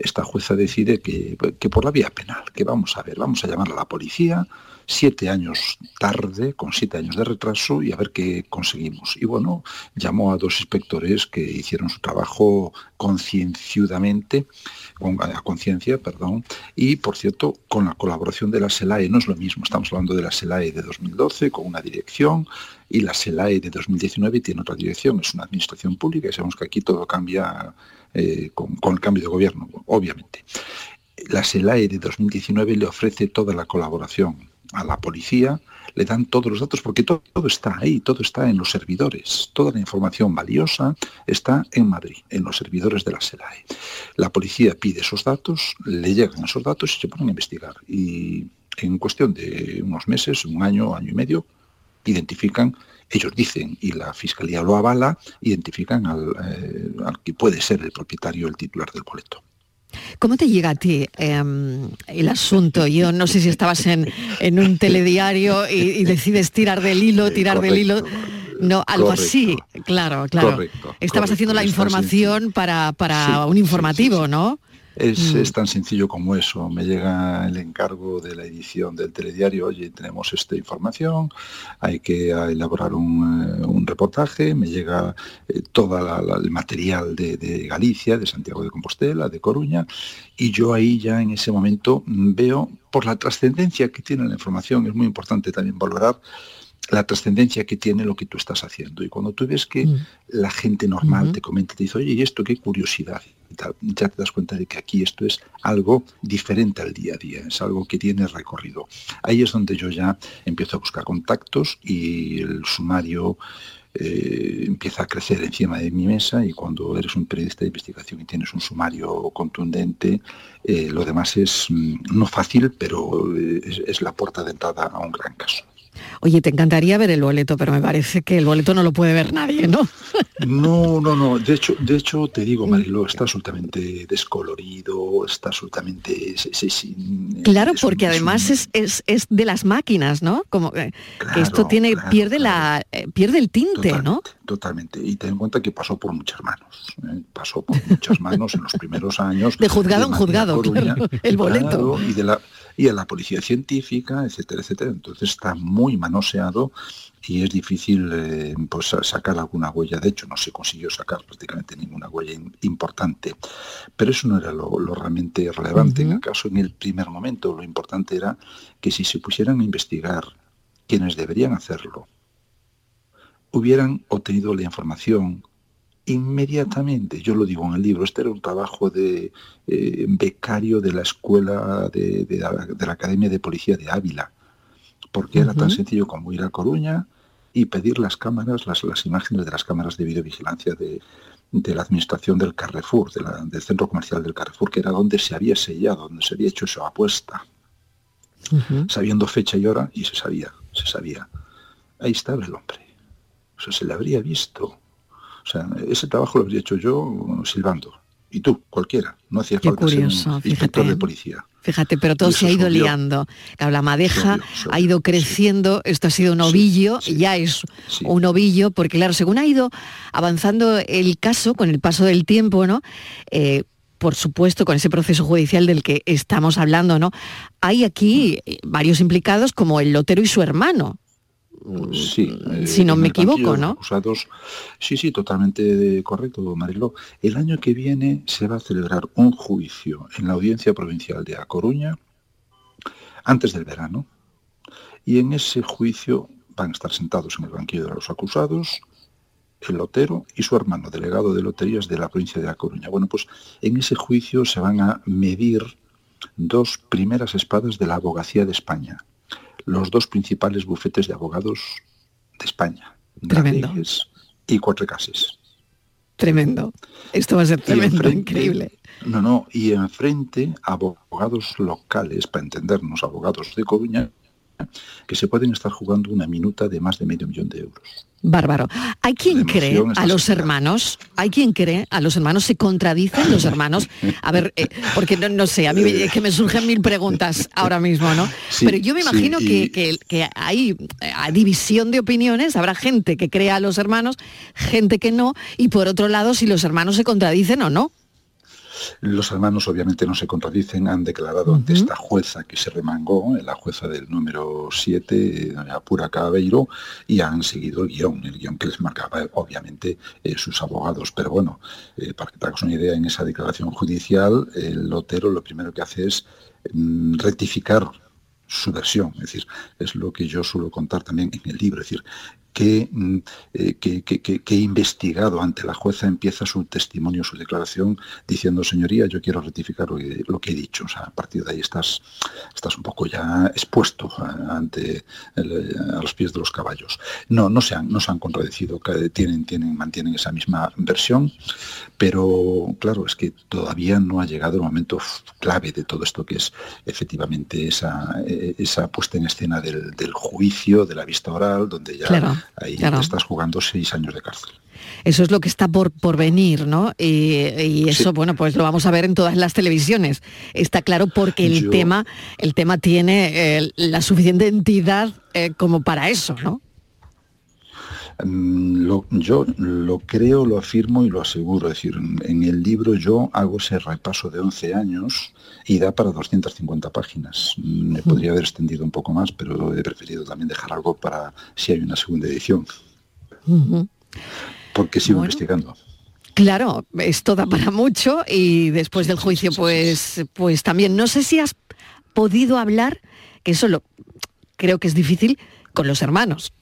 esta jueza decide que, que por la vía penal, que vamos a ver, vamos a llamar a la policía, siete años tarde, con siete años de retraso, y a ver qué conseguimos. Y bueno, llamó a dos inspectores que hicieron su trabajo concienciudamente, con, a conciencia, perdón, y por cierto, con la colaboración de la SELAE, no es lo mismo, estamos hablando de la SELAE de 2012, con una dirección, y la SELAE de 2019 tiene otra dirección, es una administración pública, y sabemos que aquí todo cambia eh, con, el cambio de gobierno, obviamente. La SELAE de 2019 le ofrece toda la colaboración a la policía, le dan todos los datos porque todo, todo, está ahí, todo está en los servidores, toda la información valiosa está en Madrid, en los servidores de la SELAE. La policía pide esos datos, le llegan esos datos y se ponen a investigar. Y en cuestión de unos meses, un año, año y medio, identifican, ellos dicen, y la fiscalía lo avala, identifican al, eh, al que puede ser el propietario, el titular del boleto. ¿Cómo te llega a ti eh, el asunto? Yo no sé si estabas en, en un telediario y, y, decides tirar del hilo, tirar correcto, del hilo. No, algo correcto, así, claro, claro. correcto, Estabas haciendo la información para, para Sí, un informativo, ¿no? Es, Mm. es tan sencillo como eso. Me llega el encargo de la edición del telediario, oye, tenemos esta información, hay que ah, elaborar un, eh, un reportaje, me llega eh, todo el material de, de Galicia, de Santiago de Compostela, de Coruña, y yo ahí ya en ese momento mm, veo, por la trascendencia que tiene la información, es muy importante también valorar la trascendencia que tiene lo que tú estás haciendo. Y cuando tú ves que la gente normal te comenta, te dice, oye, ¿y esto qué curiosidad? Ya te das cuenta de que aquí esto es algo diferente al día a día, es algo que tiene recorrido. Ahí es donde yo ya empiezo a buscar contactos y el sumario eh, empieza a crecer encima de mi mesa y cuando eres un periodista de investigación y tienes un sumario contundente, eh, lo demás es mm, no fácil, pero eh, es, es la puerta de entrada a un gran caso. Oye, te encantaría ver el boleto, pero me parece que el boleto no lo puede ver nadie, ¿no? No, no, no. De hecho, de hecho te digo, Marilo, está absolutamente descolorido, está absolutamente... Claro, es un- porque es un- además es, es, es de las máquinas, ¿no? Como que, que esto tiene, pierde la, eh, pierde el tinte, ¿no? Totalmente. Y ten en cuenta que pasó por muchas manos. ¿eh? Pasó por muchas manos en los primeros años. De juzgado en juzgado, Coruña, claro, el boleto. claro, y de la y a la policía científica, etcétera, etcétera. Entonces está muy manoseado y es difícil eh, pues, sa- sacar alguna huella. De hecho, no se consiguió sacar prácticamente ninguna huella in- importante. Pero eso no era lo, lo realmente relevante. En el caso, en el primer momento, lo importante era que si se pusieran a investigar quienes deberían hacerlo, hubieran obtenido la información inmediatamente. Yo lo digo en el libro, este era un trabajo de eh, becario de la escuela de, de la, de la Academia de Policía de Ávila, porque era tan sencillo como ir a Coruña y pedir las cámaras, las, las imágenes de las cámaras de videovigilancia de, de la administración del Carrefour, de la- del centro comercial del Carrefour, que era donde se había sellado, donde se había hecho esa apuesta, sabiendo fecha y hora, y se sabía, se sabía. Ahí estaba el hombre. O sea, se le habría visto. O sea, ese trabajo lo habría hecho yo silbando. Y tú, cualquiera. No hacía Qué falta ser curioso, un inspector fíjate. de policía. Fíjate, pero todo se ha ido liando. La madeja ha ido creciendo, esto ha sido un ovillo, ya es un ovillo, porque claro, según ha ido avanzando el caso con el paso del tiempo, ¿no? Eh, por supuesto, con ese proceso judicial del que estamos hablando, ¿no? Hay aquí varios implicados como el lotero y su hermano. Sí. eh, si no me equivoco, ¿no? Acusados. Sí, sí, totalmente correcto, Mariló. El año que viene se va a celebrar un juicio en la Audiencia Provincial de A Coruña antes del verano. Y en ese juicio van a estar sentados en el banquillo de los acusados el lotero y su hermano, delegado de loterías de la provincia de A Coruña. Bueno, pues en ese juicio se van a medir dos primeras espadas de la abogacía de España, los dos principales bufetes de abogados de España, Tremendo. Y Cuatro Cases. Tremendo. Esto va a ser tremendo, enfrente- increíble. No, no, y enfrente abogados locales, para entendernos, abogados de Coruña, que se pueden estar jugando una minuta de más de medio millón de euros. Bárbaro. ¿Hay quien cree a los hermanos? ¿Hay quien cree a los hermanos? ¿Se contradicen los hermanos? A ver, eh, porque no, no sé, a mí es que me surgen mil preguntas ahora mismo, ¿no? Sí, Pero yo me sí, imagino y- que, que- que hay eh, división de opiniones, habrá gente que crea a los hermanos, gente que no, y por otro lado, si los hermanos se contradicen o no. Los hermanos obviamente no se contradicen, han declarado ante esta jueza que se remangó, eh, la jueza del número 7, doña Pura Cabeiro, y han seguido el guion, el guion que les marcaba eh, obviamente eh, sus abogados. Pero bueno, eh, para que te hagas una idea, en esa declaración judicial, el lotero lo primero que hace es mm, rectificar su versión, es decir, es lo que yo suelo contar también en el libro, es decir, que, mm, eh, investigado ante la jueza empieza su testimonio, su declaración, diciendo, señoría, yo quiero rectificar lo que, he dicho. O sea, a partir de ahí estás, estás un poco ya expuesto ante el- a los pies de los caballos. No, no se han, no se han contradecido, tienen, tienen, mantienen esa misma versión, pero claro, es que todavía no ha llegado el momento clave de todo esto, que es efectivamente esa, eh, esa puesta en escena del, del juicio, de la vista oral, donde ya ahí claro. te estás jugando seis años de cárcel. Eso es lo que está por, por venir, ¿no? Y, y eso, Sí. bueno, pues lo vamos a ver en todas las televisiones. Está claro porque el Yo- tema, el tema tiene eh, la suficiente entidad eh, como para eso, ¿no? Mm, lo- yo lo creo, lo afirmo y lo aseguro. Es decir, en el libro yo hago ese repaso de 11 años y da para 250 páginas. Mm, Me podría haber extendido un poco más, pero he preferido también dejar algo para si hay una segunda edición, porque sigo Bueno. investigando. Claro, esto da para mucho y después del juicio, pues, pues también. No sé si has podido hablar, que eso lo creo que es difícil, con los hermanos.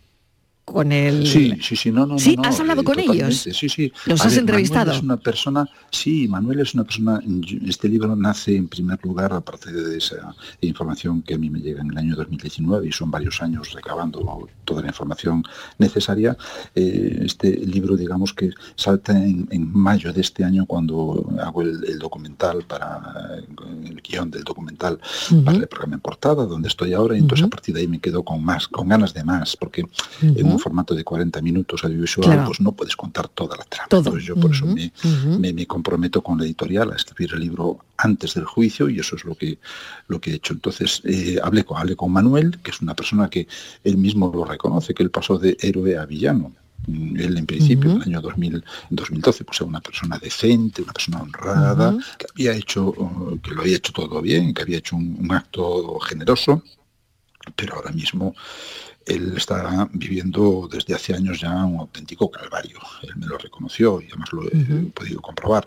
Con el. Sí, sí, sí, no, no, no, Sí, no, has hablado eh, con ellos. Sí, sí. ¿Los A has ver, entrevistado? Manuel es una persona, sí, Manuel es una persona, este libro nace en primer lugar a partir de esa información que a mí me llega en el año 2019 y son varios años recabando toda la información necesaria. Eh, este libro, digamos que salta en, en mayo de este año cuando hago el, el documental para el guion del documental para el programa en portada, donde estoy ahora, y entonces a partir de ahí me quedo con más, con ganas de más, porque en un formato de 40 minutos audiovisual, Claro. pues no puedes contar toda la trama. Todo. Entonces yo por eso me, me, me comprometo con la editorial a escribir el libro antes del juicio y eso es lo que, lo que he hecho. Entonces eh, hablé, con, hablé con Manuel, que es una persona que él mismo lo reconoce, que él pasó de héroe a villano. Mm, Él en principio, en el año 2000, 2012, pues era una persona decente, una persona honrada, que había hecho, uh, que lo había hecho todo bien, que había hecho un, un acto generoso, pero ahora mismo él está viviendo desde hace años ya un auténtico calvario. Él me lo reconoció y además lo he podido comprobar.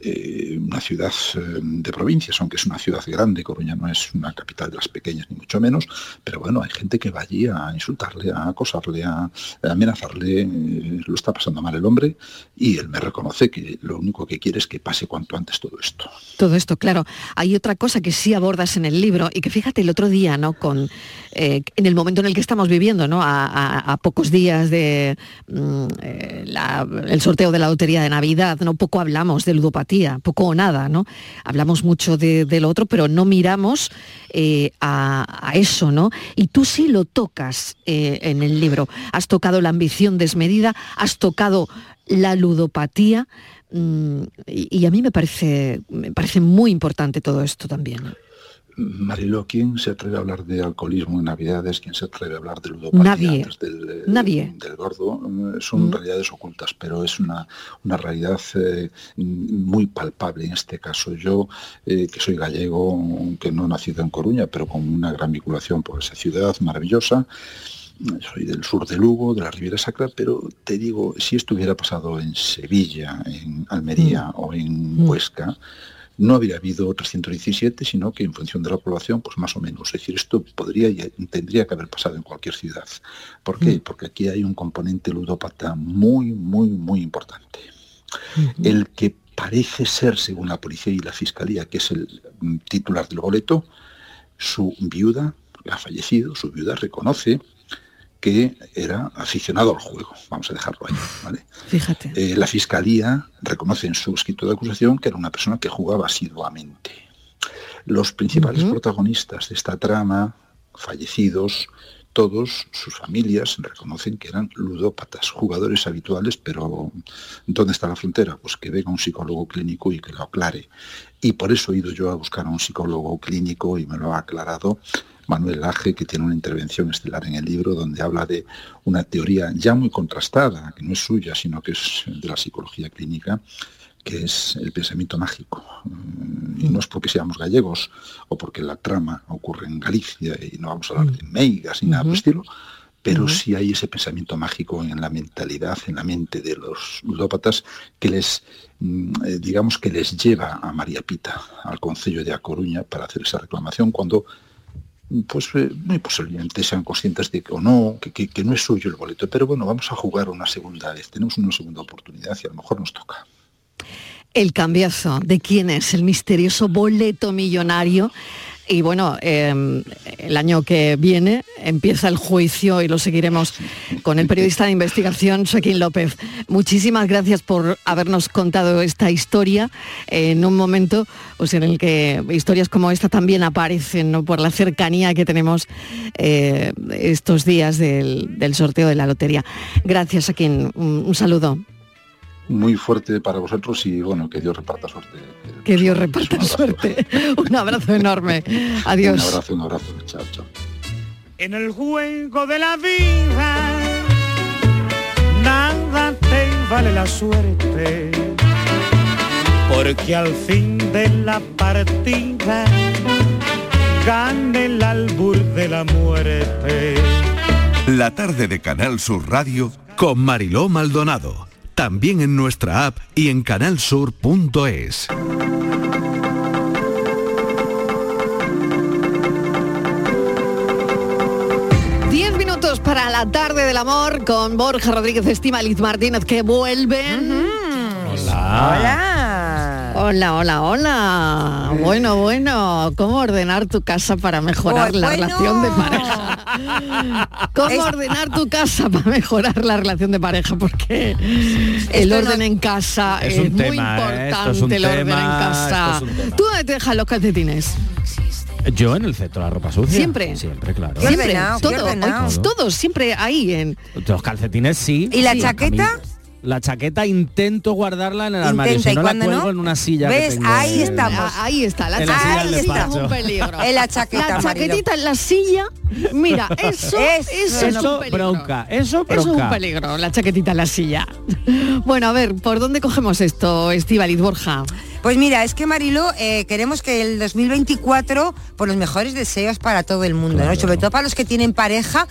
Eh, una ciudad eh, de provincias, aunque es una ciudad grande, Coruña no es una capital de las pequeñas ni mucho menos, pero bueno, hay gente que va allí a insultarle, a acosarle, a, amenazarle, eh, lo está pasando mal el hombre y él me reconoce que lo único que quiere es que pase cuanto antes todo esto. Todo esto, claro. Hay otra cosa que sí abordas en el libro y que fíjate el otro día, ¿no? Con en el momento en el que estamos viviendo, ¿no? A, pocos días de mm, la- el sorteo de la lotería de Navidad, ¿no? Poco hablamos de ludopatía, poco o nada, ¿no? Hablamos mucho de, lo otro, pero no miramos eh, a, eso, ¿no? Y tú sí lo tocas eh, en el libro. Has tocado la ambición desmedida, has tocado la ludopatía. mm, y a mí me parece, me parece muy importante todo esto también. Marilo, ¿quién se atreve a hablar de alcoholismo en Navidades? ¿Quién se atreve a hablar de ludopatía Nadie. antes del, Nadie. del gordo? Eh, Son Mm. realidades ocultas, pero es una, una realidad eh, muy palpable en este caso. Yo, eh, que soy gallego, que no he nacido en Coruña, pero con una gran vinculación por esa ciudad maravillosa, soy del sur de Lugo, de la Riviera Sacra, pero te digo, si esto hubiera pasado en Sevilla, en Almería o en Mm. No habría habido 317, sino que en función de la población, pues más o menos. Es decir, esto podría y tendría que haber pasado en cualquier ciudad. ¿Por qué? Porque aquí hay un componente ludópata muy, muy, muy importante. El que parece ser, según la policía y la fiscalía, que es el mm, titular del boleto, su viuda, ha fallecido, su viuda reconoce que era aficionado al juego. Vamos a dejarlo ahí, ¿vale? Fíjate. Eh, la fiscalía reconoce en su escrito de acusación que era una persona que jugaba asiduamente. Los principales protagonistas de esta trama fallecidos, todos sus familias reconocen que eran ludópatas, jugadores habituales, pero ¿dónde está la frontera? Pues que venga un psicólogo clínico y que lo aclare. Y por eso he ido yo a buscar a un psicólogo clínico y me lo ha aclarado Manuel Laje, que tiene una intervención estelar en el libro donde habla de una teoría ya muy contrastada, que no es suya, sino que es de la psicología clínica, que es el pensamiento mágico. Mm, Y no es porque seamos gallegos o porque la trama ocurre en Galicia y no vamos a hablar de meigas ni nada por el estilo, pero sí hay ese pensamiento mágico en la mentalidad, en la mente de los ludópatas que les, mm, eh, digamos que les lleva a María Pita, al Concello de A Coruña, para hacer esa reclamación cuando pues eh, muy posiblemente sean conscientes de que o no, que, que- que no es suyo el boleto. Pero bueno, vamos a jugar una segunda vez, tenemos una segunda oportunidad y a lo mejor nos toca. El cambiazo de quién es el misterioso boleto millonario. Y bueno, eh, el año que viene empieza el juicio y lo seguiremos con el periodista de investigación Joaquín López. Muchísimas gracias por habernos contado esta historia en un momento pues, en el que historias como esta también aparecen por la cercanía que tenemos eh, estos días del, sorteo de la lotería. Gracias, Joaquín. Un saludo. Muy fuerte para vosotros y bueno, que Dios reparta suerte. Que Dios reparta suerte. Un abrazo enorme. Adiós. Un abrazo, un abrazo. Chao, chao. En el juego de la vida, nada te vale la suerte, porque al fin de la partida gana el albur de la muerte. La tarde de Canal Sur Radio con Mariló Maldonado. También en nuestra app y en canalsur.es. Diez minutos para la tarde del amor con Borja Rodríguez Estíbaliz Martínez que vuelven. Hola. Hola, hola, hola. Bueno, bueno, ¿cómo ordenar tu casa para mejorar la bueno. relación de pareja? ¿Cómo Es- ordenar tu casa para mejorar la relación de pareja? Porque el Esto orden no- en casa Es es, un muy tema, ¿eh? Esto es importante un el orden en tema, casa. es tema. ¿Tú dónde te dejas los calcetines? Yo en el centro la ropa sucia. Siempre. Siempre, claro. Siempre, todo, hoy, todos, siempre ahí en... Los calcetines sí. ¿Y la Sí. chaqueta? La chaqueta intento guardarla en el armario, si ¿y no la cuelgo no? en una silla. que ¿Ves? tengo Ahí en- estamos. Ah, Ahí está, la chaqueta del es despacho. un peligro. En la chaqueta, La chaquetita en la silla, mira, eso, es Eso un peligro. bronca, eso Eso es un peligro, la chaquetita en la silla. Bueno, a ver, ¿por dónde cogemos esto, Estivaliz Borja? Pues mira, es que Marilo, eh, queremos que el 2024, por los mejores deseos para todo el mundo, ¿no? sobre todo para los que tienen pareja,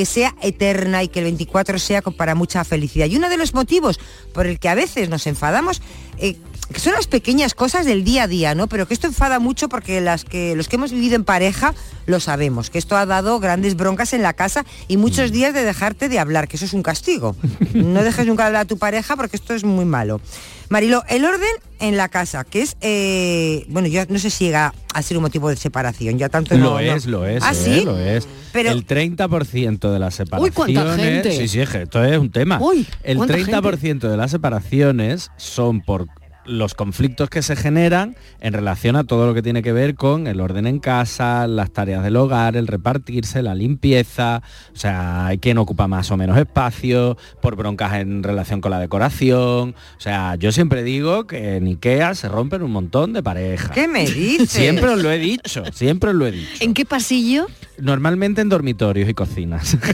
que sea eterna y que el 24 sea para mucha felicidad. Y uno de los motivos por el que a veces nos enfadamos, eh, que son las pequeñas cosas del día a día, ¿no? Pero que esto enfada mucho porque las que los que hemos vivido en pareja lo sabemos, que esto ha dado grandes broncas en la casa y muchos días de dejarte de hablar, que eso es un castigo. No dejes nunca de hablar a tu pareja porque esto es muy malo. Marilo, el orden en la casa, que es, eh, bueno, yo no sé si llega a ser un motivo de separación, ya tanto no- Lo no- es, lo es, ¿Ah, lo sí? es, lo es. Pero- el 30% de las separaciones... cuánta gente. Sí, sí, esto es un tema. Uy, el cuánta 30% de las separaciones son por los conflictos que se generan en relación a todo lo que tiene que ver con el orden en casa, las tareas del hogar, el repartirse, la limpieza, o sea, hay quien ocupa más o menos espacio, por broncas en relación con la decoración, o sea, yo siempre digo que en Ikea se rompen un montón de parejas. ¿Qué me dices? Siempre os lo he dicho, siempre os lo he dicho. ¿En qué pasillo? Normalmente en dormitorios y cocinas.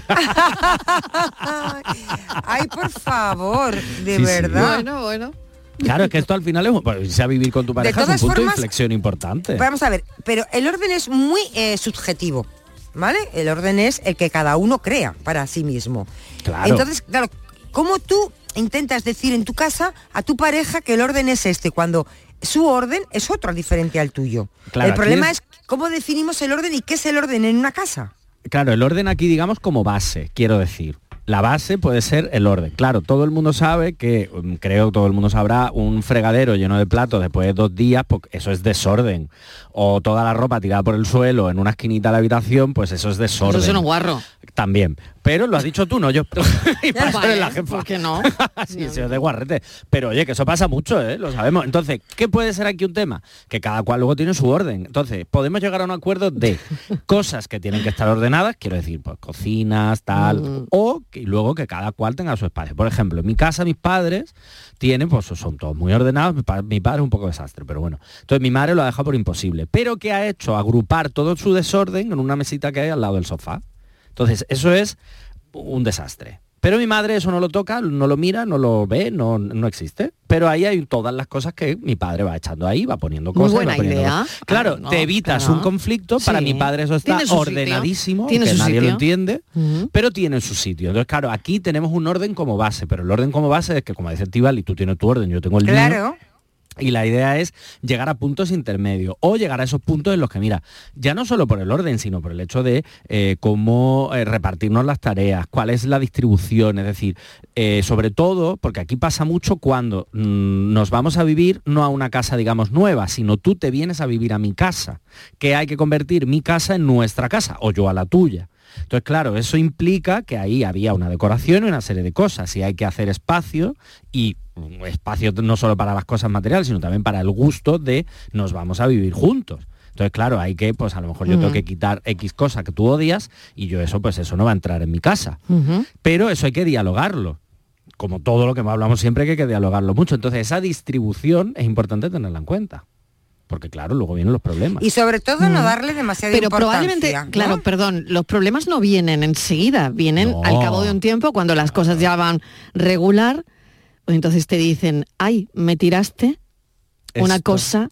Ay, por favor, de Sí, sí. verdad. Bueno, bueno. Claro, es que esto al final es pues, a vivir con tu pareja es un punto formas, de inflexión importante. Vamos a ver, pero el orden es muy eh, subjetivo, ¿vale? El orden es el que cada uno crea para sí mismo. Claro. Entonces, claro, ¿cómo tú intentas decir en tu casa a tu pareja que el orden es este cuando su orden es otro diferente al tuyo? Claro, el problema es- es cómo definimos el orden y qué es el orden en una casa. Claro, el orden aquí digamos como base, quiero decir. La base puede ser el orden. Claro, todo el mundo sabe que, mm, creo que todo el mundo sabrá, un fregadero lleno de platos después de dos días, pues eso es desorden. O toda la ropa tirada por el suelo en una esquinita de la habitación, pues eso es desorden. Eso es un guarro. También. Pero lo has dicho tú, no yo. y para eso eres la jefa. ¿por qué no? sí, sí, de guarrete. Pero oye, que eso pasa mucho, ¿eh? Lo sabemos. Entonces, ¿qué puede ser aquí un tema? Que cada cual luego tiene su orden. Entonces, podemos llegar a un acuerdo de cosas que tienen que estar ordenadas, quiero decir, pues cocinas, tal, Mm. o que y luego que cada cual tenga su espacio. Por ejemplo, en mi casa mis padres tienen, pues son todos muy ordenados, mi, pa- mi padre es un poco desastre, pero bueno. Entonces mi madre lo ha dejado por imposible. Pero ¿qué ha hecho? Agrupar todo su desorden en una mesita que hay al lado del sofá. Entonces, eso es un desastre. Pero mi madre eso no lo toca, no lo mira, no lo ve, no, no existe. Pero ahí hay todas las cosas que mi padre va echando ahí, va poniendo Muy cosas. buena va poniendo idea. cosas. Claro, no, te evitas claro. un conflicto. Para Sí. mi padre eso está Tiene su sitio. ordenadísimo, Tiene que su nadie lo entiende, pero tiene su sitio. Entonces, claro, aquí tenemos un orden como base, pero el orden como base es que, como dice Tibal, y tú tienes tu orden, yo tengo el mío. Y la idea es llegar a puntos intermedios o llegar a esos puntos en los que, mira, ya no solo por el orden, sino por el hecho de eh, cómo eh, repartirnos las tareas, cuál es la distribución, es decir, eh, sobre todo, porque aquí pasa mucho cuando mm, nos vamos a vivir no a una casa, digamos, nueva, sino tú te vienes a vivir a mi casa, que hay que convertir mi casa en nuestra casa o yo a la tuya. Entonces, claro, eso implica que ahí había una decoración y una serie de cosas y hay que hacer espacio y espacio no solo para las cosas materiales, sino también para el gusto de nos vamos a vivir juntos. Entonces, claro, hay que, pues a lo mejor yo tengo que quitar X cosa que tú odias y yo eso, pues eso no va a entrar en mi casa. Pero eso hay que dialogarlo. Como todo lo que hablamos siempre que hay que dialogarlo mucho. Entonces, esa distribución es importante tenerla en cuenta. Porque claro, luego vienen los problemas. Y sobre todo no darle demasiada Pero importancia. probablemente, ¿no? claro, perdón, los problemas no vienen enseguida, vienen No. al cabo de un tiempo cuando las cosas ya van regular, pues entonces te dicen, ay, me tiraste una cosa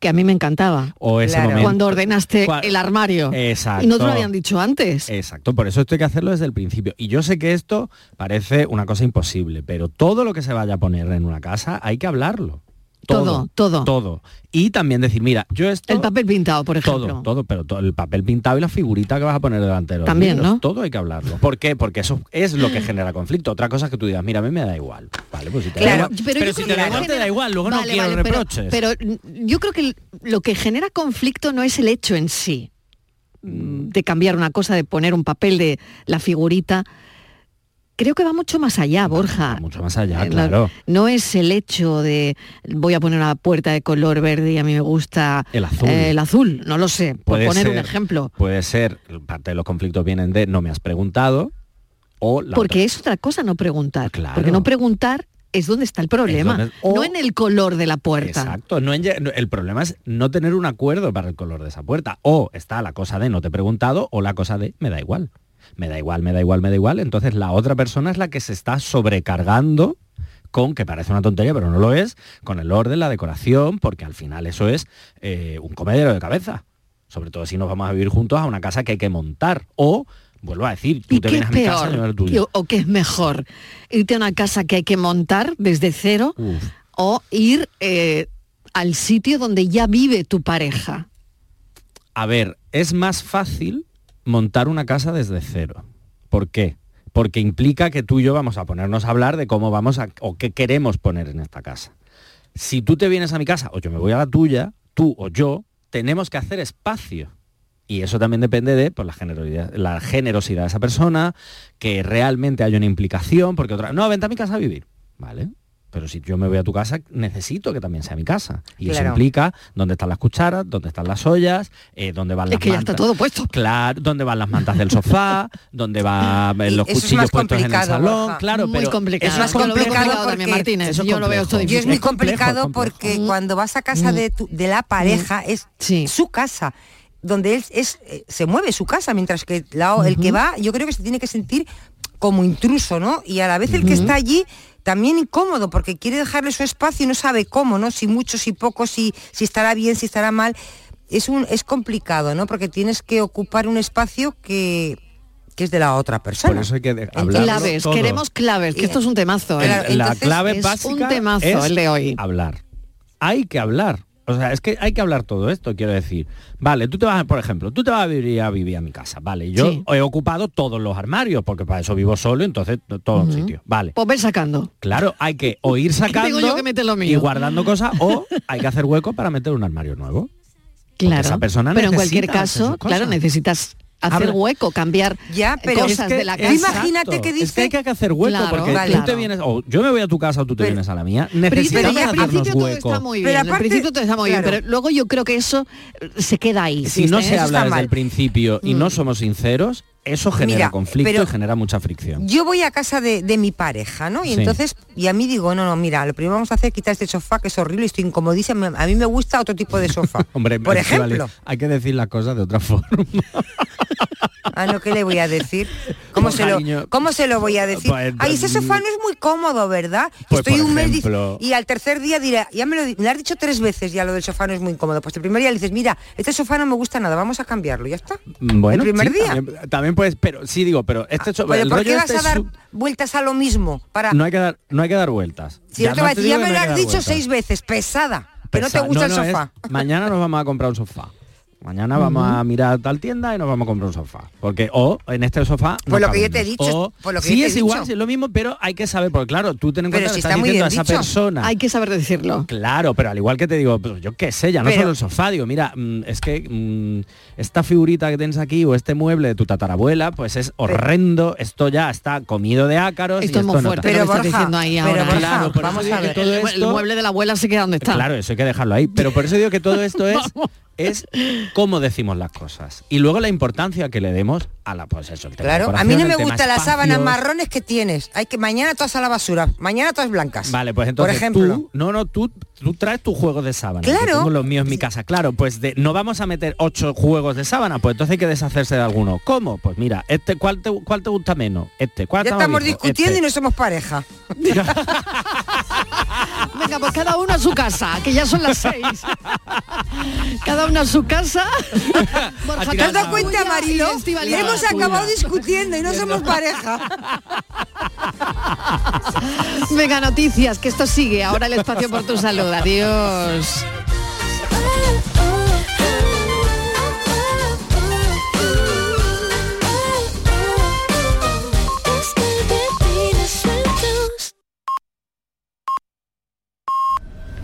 que a mí me encantaba. O ese Claro. momento. Cuando ordenaste el armario. Exacto. Y no te lo habían dicho antes. Exacto, por eso esto hay que hacerlo desde el principio. Y yo sé que esto parece una cosa imposible, pero todo lo que se vaya a poner en una casa hay que hablarlo. Todo, todo. Todo. Y también decir, mira, yo esto... El papel pintado, por ejemplo. Todo, todo, pero todo, el papel pintado y la figurita que vas a poner delante de los También, libros, ¿no? Todo hay que hablarlo. ¿Por qué? Porque eso es lo que genera conflicto. Otra cosa es que tú digas, mira, a mí me da igual. Vale, pues si te da Claro, igual- pero, pero yo si te da igual, te da igual. Luego no quiero vale, pero- reproches. Pero, mm, yo creo que lo que genera conflicto no es el hecho en sí mm, de cambiar una cosa, de poner un papel de la figurita. Creo que va mucho más allá, Borja. mucho más allá, Eh, claro. No es el hecho de voy a poner una puerta de color verde y a mí me gusta El azul. eh, el azul, no lo sé, por Puede poner un ejemplo. Puede ser, parte de los conflictos vienen de no me has preguntado o la Porque es otra cosa no preguntar. Claro. Porque no preguntar es donde está el problema, o- no en el color de la puerta. Exacto, no en el problema es no tener un acuerdo para el color de esa puerta. O está la cosa de no te he preguntado o la cosa de me da igual. Me da igual, me da igual, me da igual. Entonces la otra persona es la que se está sobrecargando con, que parece una tontería, pero no lo es, con el orden, la decoración, porque al final eso es eh, un comedero de cabeza. Sobre todo si nos vamos a vivir juntos a una casa que hay que montar. O, vuelvo a decir, tú ¿Y te qué vienes es a mi casa y peor? ¿O- ¿O qué es mejor? ¿Irte a una casa que hay que montar desde cero o ir eh, al sitio donde ya vive tu pareja? A ver, es más fácil montar una casa desde cero. ¿Por qué? Porque implica que tú y yo vamos a ponernos a hablar de cómo vamos a o qué queremos poner en esta casa. Si tú te vienes a mi casa o yo me voy a la tuya, tú o yo, tenemos que hacer espacio. Y eso también depende de pues, la, generosidad, la generosidad de esa persona, que realmente haya una implicación, porque otra, no, vente a mi casa a vivir, ¿vale? Pero si yo me voy a tu casa, necesito que también sea mi casa. Y eso implica dónde están las cucharas, dónde están las ollas, eh, dónde van Es las que ya está todo puesto. Claro, dónde van las mantas del sofá, dónde van eh, los eso es cuchillos puestos en el salón. Claro, Muy pero complicado. Es más complicado complicado también, porque- Martínez. Eso es Yo lo veo esto es muy complicado complejo. porque Mm. cuando vas a casa de, tu- de la pareja es su casa donde él es eh, se mueve su casa mientras que la- el que va yo creo que se tiene que sentir como intruso no y a la vez el que está allí también incómodo porque quiere dejarle su espacio y no sabe cómo no si mucho si poco si si estará bien si estará mal es un es complicado no porque tienes que ocupar un espacio que que es de la otra persona Por eso hay que hablarlo Claves, todo. queremos claves, que esto es un temazo. ¿eh? El- la clave es básica un temazo es el de hoy. hablar. Hay que hablar. O sea, es que hay que hablar todo esto, quiero decir. Vale, tú te vas, por ejemplo, tú te vas a vivir a, vivir a mi casa, vale. Yo Sí. he ocupado todos los armarios, porque para eso vivo solo, entonces to- todos los Ujú. sitios. Vale. Pues ven sacando. Claro, hay que o ir sacando Tengo yo que meter lo mío. y guardando cosas, o hay que hacer hueco para meter un armario nuevo. Claro. esa persona Pero en cualquier caso, claro, necesitas hacer Habla- hueco, cambiar Ya, pero cosas es que- de la casa. imagínate que Es dice... que hay que hacer hueco Claro, porque vale. tú te vienes, o yo me voy a tu casa o tú te Pero- vienes a la mía. Pero, Necesitamos pero al hacernos principio todo hueco. está muy Pero bien, al aparte- principio todo está muy claro. bien, pero luego yo creo que eso se queda ahí. si no se Eso habla desde mal. el principio y no somos sinceros, eso genera Mira, conflicto y genera mucha fricción. Yo voy a casa de, de mi pareja, ¿no? Y Sí. entonces, y a mí digo, no, no, mira, lo primero vamos a hacer es quitar este sofá que es horrible estoy incomodísima. A mí me gusta otro tipo de sofá. Hombre, Por ejemplo. hay que decir las cosas de otra forma. Ah, no, ¿qué le voy a decir? ¿Cómo, se, lo. ¿Cómo se lo voy a decir? Pues, Ay, ese sofá no es muy cómodo, ¿verdad? Pues, Estoy un mes ejemplo- y al tercer día diré, ya me lo, di- me lo has dicho tres veces ya lo del sofá no es muy cómodo. Pues el primer día le dices, mira, este sofá no me gusta nada, vamos a cambiarlo, ya está. Bueno, el primer sí, día. También, también puedes, pero sí digo, pero este so- Pero el ¿por rollo qué vas este a dar su- vueltas a lo mismo? Para... no hay que dar, no hay que dar vueltas. si no te ya me lo has dicho vueltas. seis veces, pesada, que no te gusta no, el es- sofá. mañana nos vamos a comprar un sofá. Mañana vamos a mirar tal tienda y nos vamos a comprar un sofá. Porque o en este sofá. Pues no lo que yo te he dicho, O- pues lo que sí, es igual, dicho. sí, es lo mismo, pero hay que saber, porque claro, tú ten en Pero cuenta si que está estás muy diciendo a esa dicho. persona. Hay que saber decirlo. Claro, pero al igual que te digo, pues yo qué sé, ya no Pero- solo el sofá, digo, mira, mm, es que mm, esta figurita que tienes aquí o este mueble de tu tatarabuela, pues es horrendo, esto ya está comido de ácaros. Esto y es muy esto no fuerte que estás diciendo ahí pero ahora. Borja, Claro, por eso vamos digo a que ver. todo el, esto- mueble de la abuela se queda donde está. Claro, eso hay que dejarlo ahí. Pero por eso digo que todo esto es, es cómo decimos las cosas. Y luego la importancia que le demos a la, pues eso, el tema Claro, a mí no me gustan las sábanas marrones que tienes. Hay que mañana todas a la basura, mañana todas blancas. Vale, pues entonces Por ejemplo. tú, no, no, tú, tú traes tu juego de sábana. Claro. Yo tengo los míos en mi casa, claro, pues de, no vamos a meter ocho juegos de sábana, pues entonces hay que deshacerse de alguno. ¿Cómo? Pues mira, este, ¿cuál te, cuál te gusta menos? Este, ¿cuál ya estamos viejo? discutiendo Este. y no somos pareja. Venga, pues cada uno a su casa, que ya son las seis. cada uno a su casa. Borja, ¿Te has dado cuenta, Marilo? hemos acabado discutiendo y no somos pareja. Venga, noticias, que esto sigue. Ahora el espacio por tu salud. Adiós.